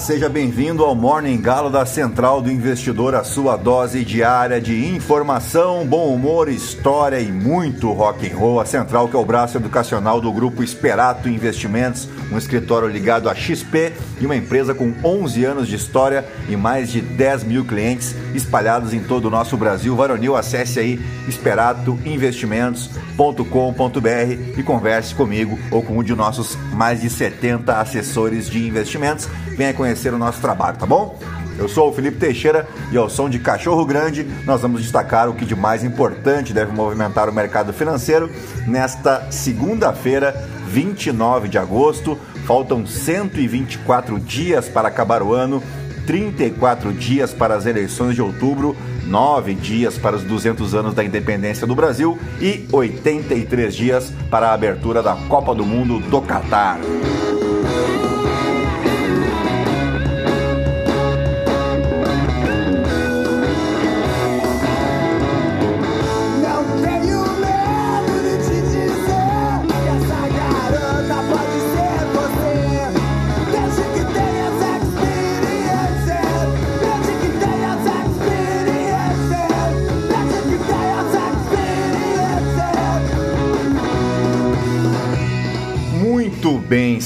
seja bem-vindo ao Morning Galo da Central do Investidor, a sua dose diária de informação, bom humor, história e muito rock and roll. A Central que é o braço educacional do grupo Esperato Investimentos, um escritório ligado à XP e uma empresa com 11 anos de história e mais de 10 mil clientes espalhados em todo o nosso Brasil. Varonil, acesse aí esperatoinvestimentos.com.br e converse comigo ou com um de nossos mais de 70 assessores de investimentos. Venha conhecer o nosso trabalho, tá bom? Eu sou o Felipe Teixeira e ao som de Cachorro Grande nós vamos destacar o que de mais importante deve movimentar o mercado financeiro nesta segunda-feira, 29 de agosto. Faltam 124 dias para acabar o ano, 34 dias para as eleições de outubro, 9 dias para os 200 anos da independência do Brasil e 83 dias para a abertura da Copa do Mundo do Catar.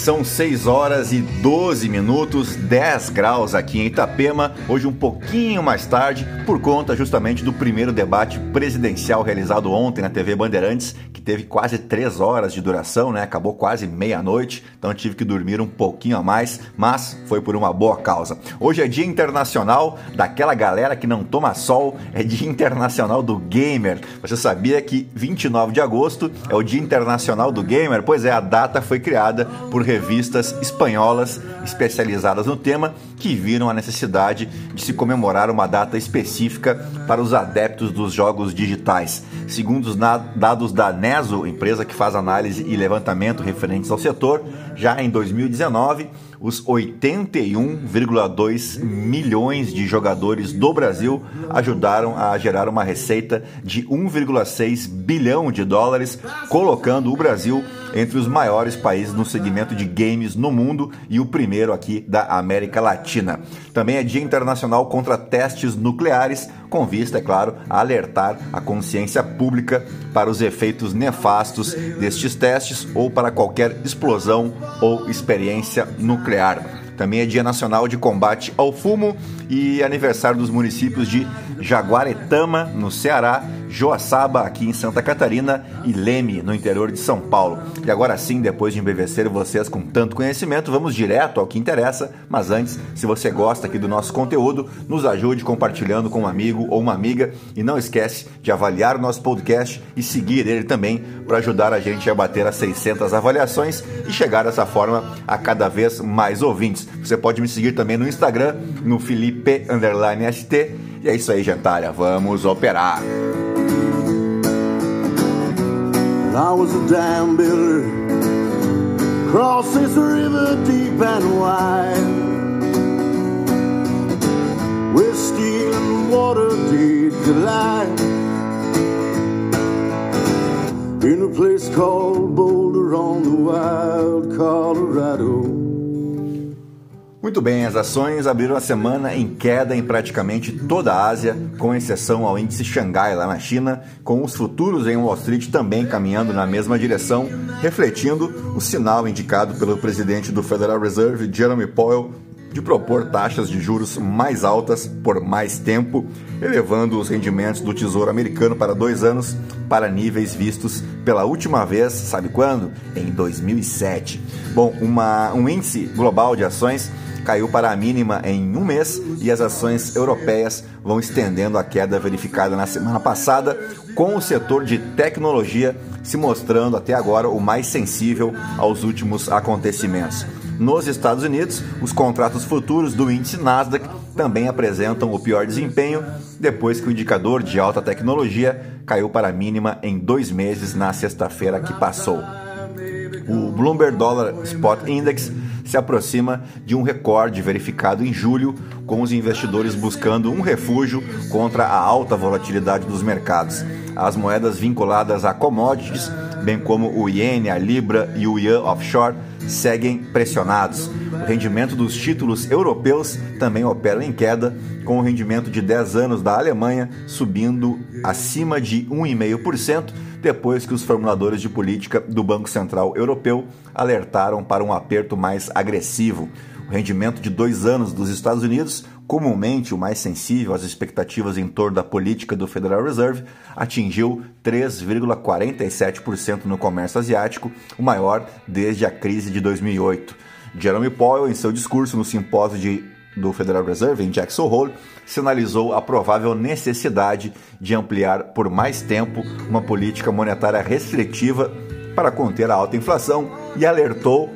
São 6 horas e 12 minutos, 10 graus aqui em Itapema, hoje um pouquinho mais tarde, por conta justamente do primeiro debate presidencial realizado ontem na TV Bandeirantes, teve quase 3 horas de duração, né? Acabou quase meia-noite, então tive que dormir um pouquinho a mais, mas foi por uma boa causa. Hoje é Dia Internacional daquela galera que não toma sol, é Dia Internacional do Gamer. Você sabia que 29 de agosto é o Dia Internacional do Gamer? Pois é, a data foi criada por revistas espanholas especializadas no tema que viram a necessidade de se comemorar uma data específica para os adeptos dos jogos digitais. Segundo os dados da Neso, empresa que faz análise e levantamento referentes ao setor, já em 2019 os 81,2 milhões de jogadores do Brasil ajudaram a gerar uma receita de 1,6 bilhão de dólares, colocando o Brasil entre os maiores países no segmento de games no mundo e o primeiro aqui da América Latina. Também é Dia Internacional contra Testes Nucleares, com vista, é claro, a alertar a consciência pública para os efeitos nefastos destes testes ou para qualquer explosão ou experiência nuclear. Também é Dia Nacional de Combate ao Fumo e aniversário dos municípios de Jaguaretama, no Ceará, Joaçaba, aqui em Santa Catarina, e Leme, no interior de São Paulo. E agora sim, depois de embevecer vocês com tanto conhecimento, vamos direto ao que interessa. Mas antes, se você gosta aqui do nosso conteúdo, nos ajude compartilhando com um amigo ou uma amiga e não esquece de avaliar o nosso podcast e seguir ele também para ajudar a gente a bater as 600 avaliações e chegar dessa forma a cada vez mais ouvintes. Você pode me seguir também no Instagram, no Felipe_ST. E é isso aí, gentalha. Vamos operar! I was a dam builder Cross this river deep and wide. With steel and water did collide In a place called Boulder on the wild Colorado Muito bem, as ações abriram a semana em queda em praticamente toda a Ásia, com exceção ao índice Xangai lá na China, com os futuros em Wall Street também caminhando na mesma direção, refletindo o sinal indicado pelo presidente do Federal Reserve, Jeremy Powell, de propor taxas de juros mais altas por mais tempo, elevando os rendimentos do Tesouro Americano para dois anos para níveis vistos pela última vez, sabe quando? Em 2007. Bom, uma, um índice global de ações caiu para a mínima em um mês e as ações europeias vão estendendo a queda verificada na semana passada, com o setor de tecnologia se mostrando até agora o mais sensível aos últimos acontecimentos. Nos Estados Unidos, os contratos futuros do índice Nasdaq também apresentam o pior desempenho depois que o indicador de alta tecnologia caiu para a mínima em dois meses na sexta-feira que passou. O Bloomberg Dollar Spot Index se aproxima de um recorde verificado em julho, com os investidores buscando um refúgio contra a alta volatilidade dos mercados. As moedas vinculadas a commodities bem como o iene, a libra e o yuan offshore, seguem pressionados. O rendimento dos títulos europeus também opera em queda, com o rendimento de 10 anos da Alemanha subindo acima de 1,5%, depois que os formuladores de política do Banco Central Europeu alertaram para um aperto mais agressivo. O rendimento de dois anos dos Estados Unidos, comumente o mais sensível às expectativas em torno da política do Federal Reserve, atingiu 3,47% no comércio asiático, o maior desde a crise de 2008. Jerome Powell, em seu discurso no simpósio de, do Federal Reserve em Jackson Hole, sinalizou a provável necessidade de ampliar por mais tempo uma política monetária restritiva para conter a alta inflação e alertou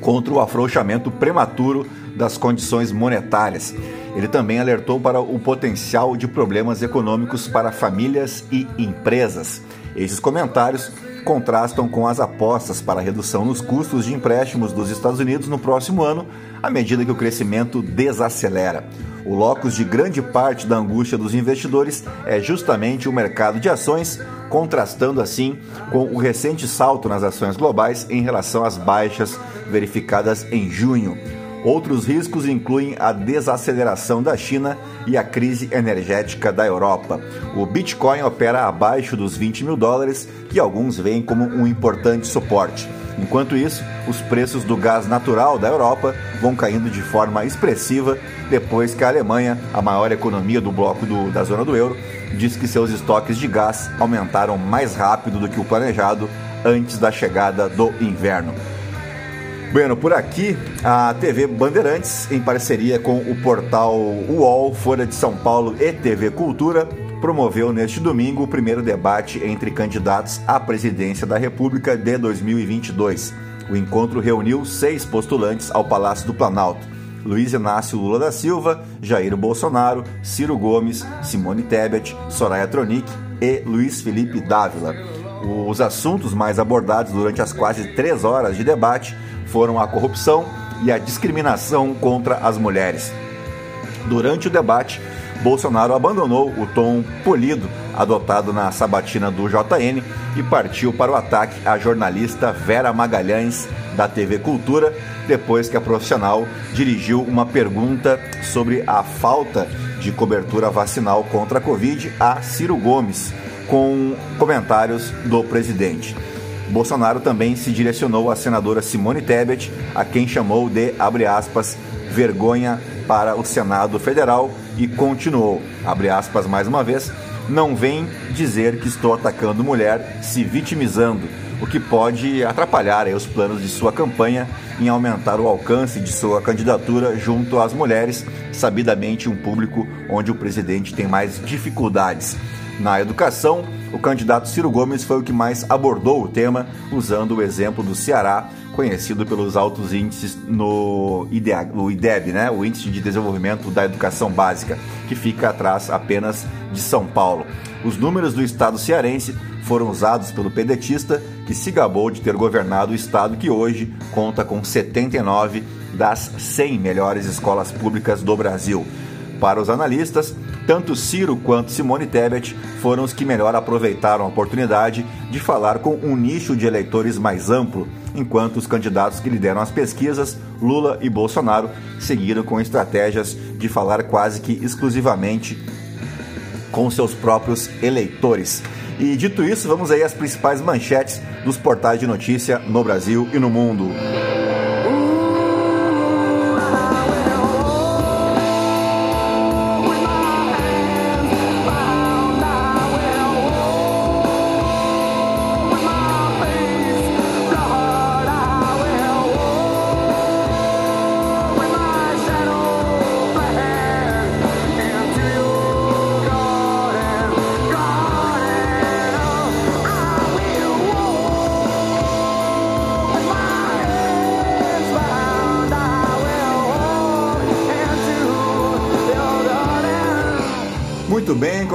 contra o afrouxamento prematuro das condições monetárias. Ele também alertou para o potencial de problemas econômicos para famílias e empresas. Esses comentários contrastam com as apostas para redução nos custos de empréstimos dos Estados Unidos no próximo ano, à medida que o crescimento desacelera. O locus de grande parte da angústia dos investidores é justamente o mercado de ações, contrastando assim com o recente salto nas ações globais em relação às baixas verificadas em junho. Outros riscos incluem a desaceleração da China e a crise energética da Europa. O Bitcoin opera abaixo dos 20 mil dólares, que alguns veem como um importante suporte. Enquanto isso, os preços do gás natural da Europa vão caindo de forma expressiva depois que a Alemanha, a maior economia do bloco do, da zona do euro, diz que seus estoques de gás aumentaram mais rápido do que o planejado antes da chegada do inverno. Bueno, por aqui, a TV Bandeirantes, em parceria com o portal UOL, Folha de São Paulo e TV Cultura, promoveu neste domingo o primeiro debate entre candidatos à presidência da República de 2022. O encontro reuniu seis postulantes ao Palácio do Planalto. Luiz Inácio Lula da Silva, Jair Bolsonaro, Ciro Gomes, Simone Tebet, Soraya Tronic e Luiz Felipe Dávila. Os assuntos mais abordados durante as quase três horas de debate foram a corrupção e a discriminação contra as mulheres. Durante o debate, Bolsonaro abandonou o tom polido adotado na sabatina do JN e partiu para o ataque à jornalista Vera Magalhães, da TV Cultura, depois que a profissional dirigiu uma pergunta sobre a falta de cobertura vacinal contra a Covid a Ciro Gomes, com comentários do presidente. Bolsonaro também se direcionou à senadora Simone Tebet, a quem chamou de, abre aspas, vergonha para o Senado Federal e continuou, abre aspas mais uma vez, não vem dizer que estou atacando mulher, se vitimizando, o que pode atrapalhar os planos de sua campanha em aumentar o alcance de sua candidatura junto às mulheres, sabidamente um público onde o presidente tem mais dificuldades. Na educação, o candidato Ciro Gomes foi o que mais abordou o tema, usando o exemplo do Ceará, conhecido pelos altos índices no IDEB, né? o Índice de Desenvolvimento da Educação Básica, que fica atrás apenas de São Paulo. Os números do estado cearense foram usados pelo pedetista, que se gabou de ter governado o estado que hoje conta com 79 das 100 melhores escolas públicas do Brasil. Para os analistas, tanto Ciro quanto Simone Tebet foram os que melhor aproveitaram a oportunidade de falar com um nicho de eleitores mais amplo, enquanto os candidatos que lideram as pesquisas, Lula e Bolsonaro, seguiram com estratégias de falar quase que exclusivamente com seus próprios eleitores. E dito isso, vamos aí às principais manchetes dos portais de notícia no Brasil e no mundo.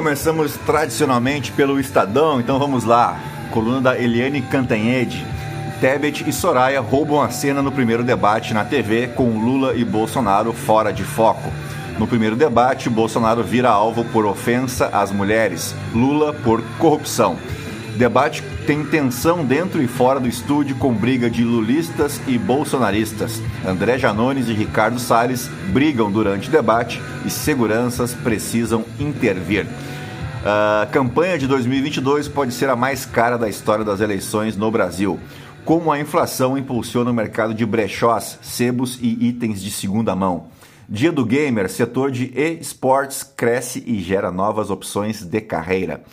Começamos tradicionalmente pelo Estadão, então vamos lá. Coluna da Eliane Cantanhede. Tebet e Soraya roubam a cena no primeiro debate na TV com Lula e Bolsonaro fora de foco. No primeiro debate, Bolsonaro vira alvo por ofensa às mulheres, Lula por corrupção. Debate tem tensão dentro e fora do estúdio com briga de lulistas e bolsonaristas. André Janones e Ricardo Salles brigam durante o debate e seguranças precisam intervir. A campanha de 2022 pode ser a mais cara da história das eleições no Brasil. Como a inflação impulsiona o mercado de brechós, sebos e itens de segunda mão. Dia do Gamer, setor de e-sports cresce e gera novas opções de carreira.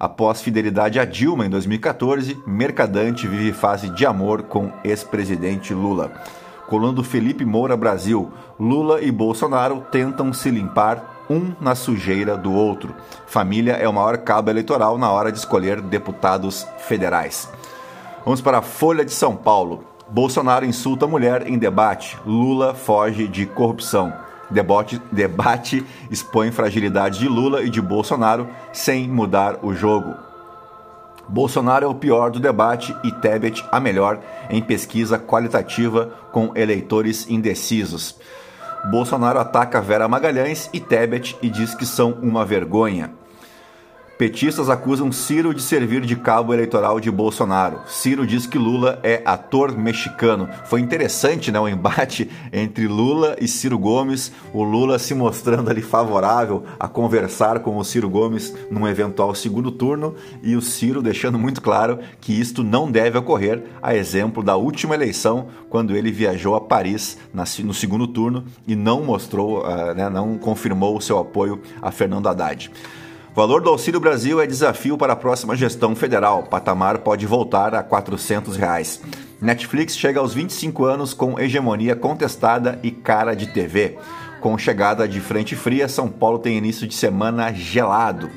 Após fidelidade a Dilma em 2014, Mercadante vive fase de amor com ex-presidente Lula. Colando Felipe Moura Brasil, Lula e Bolsonaro tentam se limpar um na sujeira do outro. Família é o maior cabo eleitoral na hora de escolher deputados federais. Vamos para a Folha de São Paulo. Bolsonaro insulta mulher em debate. Lula foge de corrupção. Debate, debate expõe fragilidade de Lula e de Bolsonaro sem mudar o jogo. Bolsonaro é o pior do debate e Tebet a melhor em pesquisa qualitativa com eleitores indecisos. Bolsonaro ataca Vera Magalhães e Tebet e diz que são uma vergonha. Petistas acusam Ciro de servir de cabo eleitoral de Bolsonaro. Ciro diz que Lula é ator mexicano. Foi interessante, né, o embate entre Lula e Ciro Gomes, o Lula se mostrando ali favorável a conversar com o Ciro Gomes num eventual segundo turno e o Ciro deixando muito claro que isto não deve ocorrer, a exemplo da última eleição, quando ele viajou a Paris no segundo turno e não mostrou, ah, né, não confirmou o seu apoio a Fernando Haddad. Valor do Auxílio Brasil é desafio para a próxima gestão federal. Patamar pode voltar a 400 reais. Netflix chega aos 25 anos com hegemonia contestada e cara de TV. Com chegada de frente fria, São Paulo tem início de semana gelado.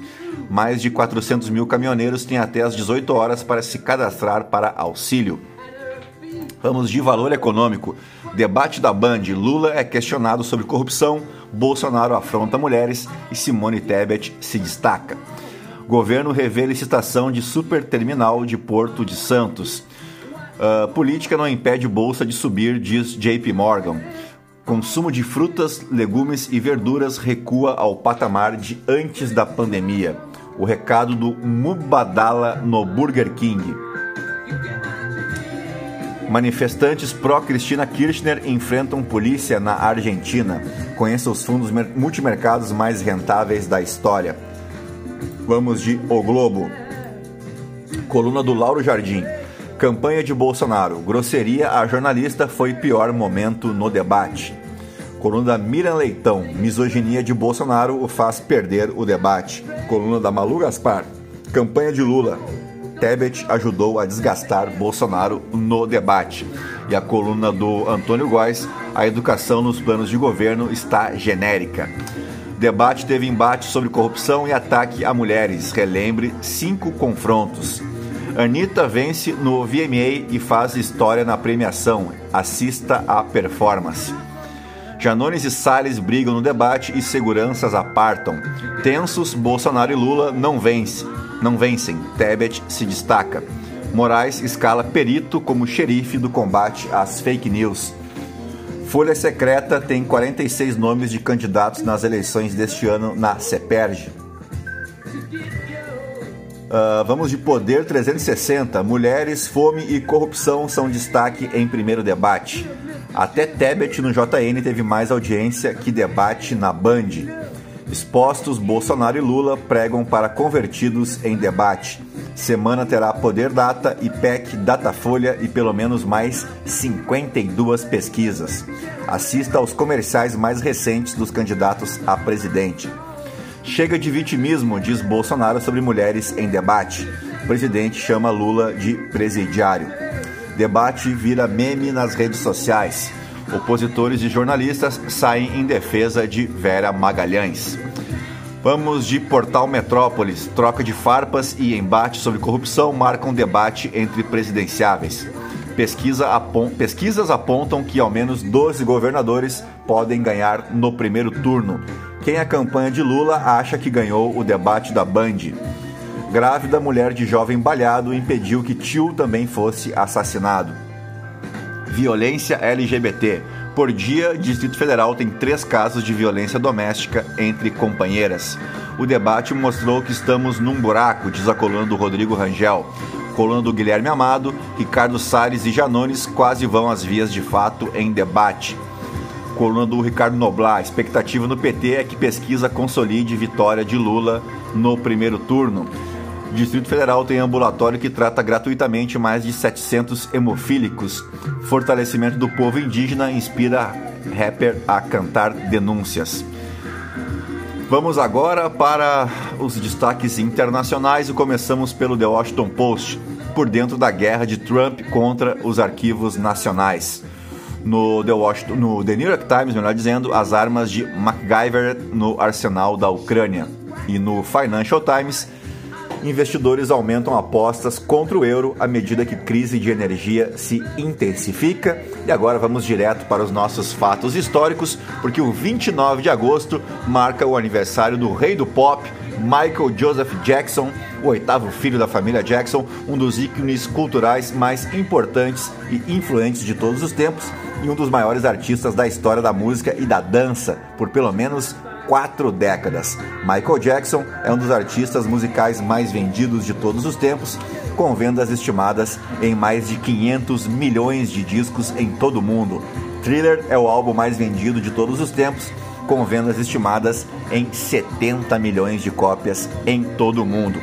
Mais de 400 mil caminhoneiros têm até as 18 horas para se cadastrar para auxílio. Vamos de valor econômico. Debate da Band: Lula é questionado sobre corrupção, Bolsonaro afronta mulheres e Simone Tebet se destaca. Governo revê licitação de superterminal de Porto de Santos. Uh, política não impede bolsa de subir, diz JP Morgan. Consumo de frutas, legumes e verduras recua ao patamar de antes da pandemia. O recado do Mubadala no Burger King. Manifestantes pró-Cristina Kirchner enfrentam polícia na Argentina. Conheça os fundos multimercados mais rentáveis da história. Vamos de O Globo. Coluna do Lauro Jardim. Campanha de Bolsonaro. Grosseria a jornalista foi pior momento no debate. Coluna da Miriam Leitão. Misoginia de Bolsonaro o faz perder o debate. Coluna da Malu Gaspar. Campanha de Lula. Tebet ajudou a desgastar Bolsonaro no debate. E a coluna do Antônio Góes, a educação nos planos de governo está genérica. Debate teve embate sobre corrupção e ataque a mulheres. Relembre cinco confrontos. Anitta vence no VMA e faz história na premiação. Assista à performance. Janones e Salles brigam no debate e seguranças apartam. Tensos, Bolsonaro e Lula não vencem não vencem. Tebet se destaca. Moraes escala perito como xerife do combate às fake news. Folha Secreta tem 46 nomes de candidatos nas eleições deste ano na CEPERJ. Uh, vamos de Poder 360. Mulheres, fome e corrupção são destaque em primeiro debate. Até Tebet no JN teve mais audiência que debate na Band. Expostos, Bolsonaro e Lula pregam para convertidos em debate. Semana terá Poder Data, IPEC, Datafolha e pelo menos mais 52 pesquisas. Assista aos comerciais mais recentes dos candidatos a presidente. Chega de vitimismo, diz Bolsonaro sobre mulheres em debate. O presidente chama Lula de presidiário. Debate vira meme nas redes sociais. Opositores e jornalistas saem em defesa de Vera Magalhães. Vamos de Portal Metrópolis. Troca de farpas e embate sobre corrupção marcam debate entre presidenciáveis. Pesquisa apont... Pesquisas apontam que ao menos 12 governadores podem ganhar no primeiro turno. Quem a campanha de Lula acha que ganhou o debate da Band. Grávida mulher de jovem balhado impediu que tio também fosse assassinado. Violência LGBT. Por dia, Distrito Federal tem três casos de violência doméstica entre companheiras. O debate mostrou que estamos num buraco, diz a coluna do Rodrigo Rangel. Coluna do Guilherme Amado, Ricardo Salles e Janones quase vão às vias de fato em debate. Coluna do Ricardo Noblar, expectativa no PT é que pesquisa consolide vitória de Lula no primeiro turno. Distrito Federal tem ambulatório que trata gratuitamente mais de 700 hemofílicos. Fortalecimento do povo indígena inspira rapper a cantar denúncias. Vamos agora para os destaques internacionais e começamos pelo The Washington Post, por dentro da guerra de Trump contra os arquivos nacionais. No The, Washington, no The New York Times, melhor dizendo, as armas de MacGyver no arsenal da Ucrânia. E no Financial Times, investidores aumentam apostas contra o euro à medida que crise de energia se intensifica. E agora vamos direto para os nossos fatos históricos, porque o 29 de agosto marca o aniversário do rei do pop, Michael Joseph Jackson, o oitavo filho da família Jackson, um dos ícones culturais mais importantes e influentes de todos os tempos e um dos maiores artistas da história da música e da dança, por pelo menos quatro décadas. Michael Jackson é um dos artistas musicais mais vendidos de todos os tempos, com vendas estimadas em mais de 500 milhões de discos em todo o mundo. Thriller é o álbum mais vendido de todos os tempos, com vendas estimadas em 70 milhões de cópias em todo o mundo.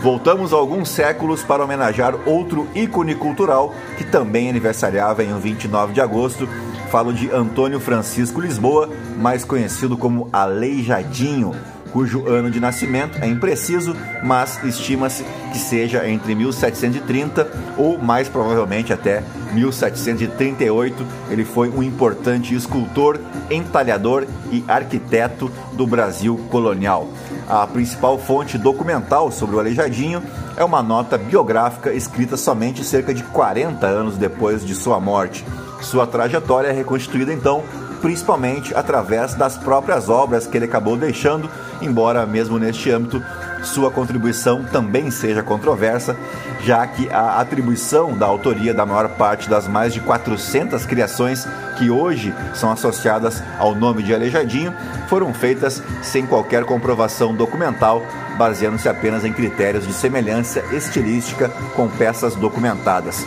Voltamos alguns séculos para homenagear outro ícone cultural que também aniversariava em 29 de agosto Falo de Antônio Francisco Lisboa, mais conhecido como Aleijadinho, cujo ano de nascimento é impreciso, mas estima-se que seja entre 1730 ou mais provavelmente até 1738. Ele foi um importante escultor, entalhador e arquiteto do Brasil colonial. A principal fonte documental sobre o Aleijadinho é uma nota biográfica escrita somente cerca de 40 anos depois de sua morte. Sua trajetória é reconstituída então principalmente através das próprias obras que ele acabou deixando, embora mesmo neste âmbito sua contribuição também seja controversa, já que a atribuição da autoria da maior parte das mais de 400 criações que hoje são associadas ao nome de Aleijadinho foram feitas sem qualquer comprovação documental, baseando-se apenas em critérios de semelhança estilística com peças documentadas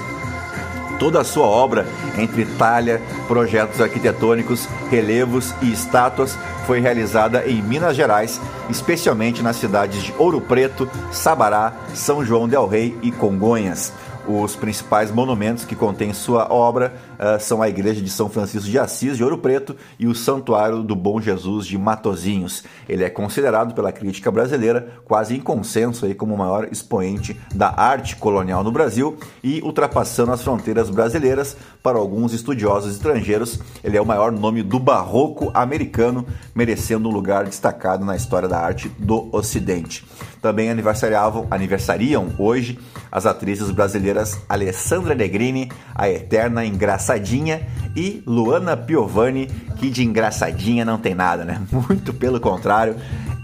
toda a sua obra, entre talha, projetos arquitetônicos, relevos e estátuas, foi realizada em Minas Gerais, especialmente nas cidades de Ouro Preto, Sabará, São João del Rei e Congonhas. Os principais monumentos que contém sua obra uh, são a Igreja de São Francisco de Assis de Ouro Preto e o Santuário do Bom Jesus de Matozinhos. Ele é considerado pela crítica brasileira quase em consenso aí como o maior expoente da arte colonial no Brasil e ultrapassando as fronteiras brasileiras para alguns estudiosos estrangeiros. Ele é o maior nome do barroco americano, merecendo um lugar destacado na história da arte do Ocidente. Também aniversariavam, aniversariam hoje as atrizes brasileiras Alessandra Negrini, a eterna engraçadinha, e Luana Piovani, que de engraçadinha não tem nada, né? Muito pelo contrário,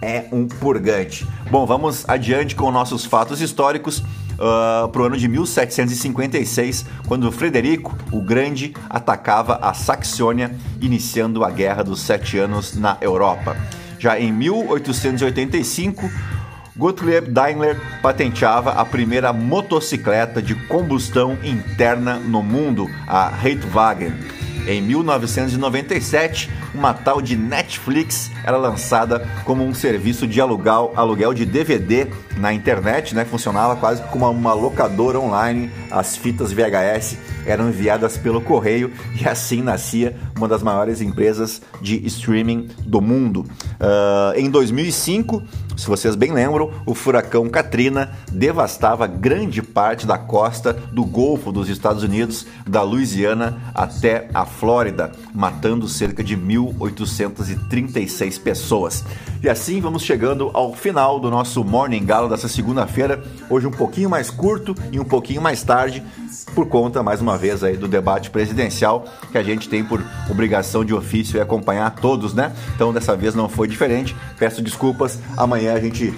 é um purgante. Bom, vamos adiante com nossos fatos históricos. Uh, para o ano de 1756, quando Frederico o Grande atacava a Saxônia, iniciando a Guerra dos Sete Anos na Europa. Já em 1885, Gottlieb Daimler patenteava a primeira motocicleta de combustão interna no mundo, a Reitwagen. Em 1997, uma tal de Netflix era lançada como um serviço de aluguel, aluguel de DVD na internet, né? Funcionava quase como uma locadora online. As fitas VHS eram enviadas pelo correio e assim nascia uma das maiores empresas de streaming do mundo. Uh, em 2005, se vocês bem lembram, o furacão Katrina devastava grande parte da costa do Golfo dos Estados Unidos, da Louisiana até a Flórida, matando cerca de 1.836 pessoas. E assim vamos chegando ao final do nosso Morning Galo dessa segunda-feira, hoje um pouquinho mais curto e um pouquinho mais tarde, por conta, mais uma vez, aí do debate presidencial que a gente tem por obrigação de ofício e acompanhar todos, né? Então dessa vez não foi diferente. Peço desculpas. Amanhã a gente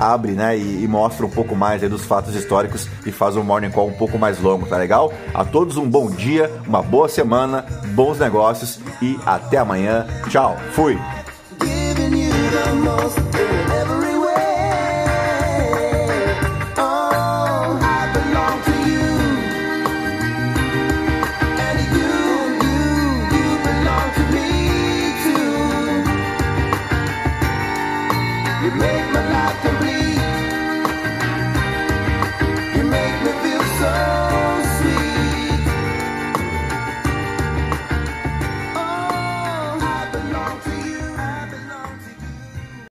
abre, né, e, e mostra um pouco mais dos fatos históricos e faz o Morning Call um pouco mais longo, tá legal? A todos um bom dia, uma boa semana, bons negócios e até amanhã. Tchau, fui!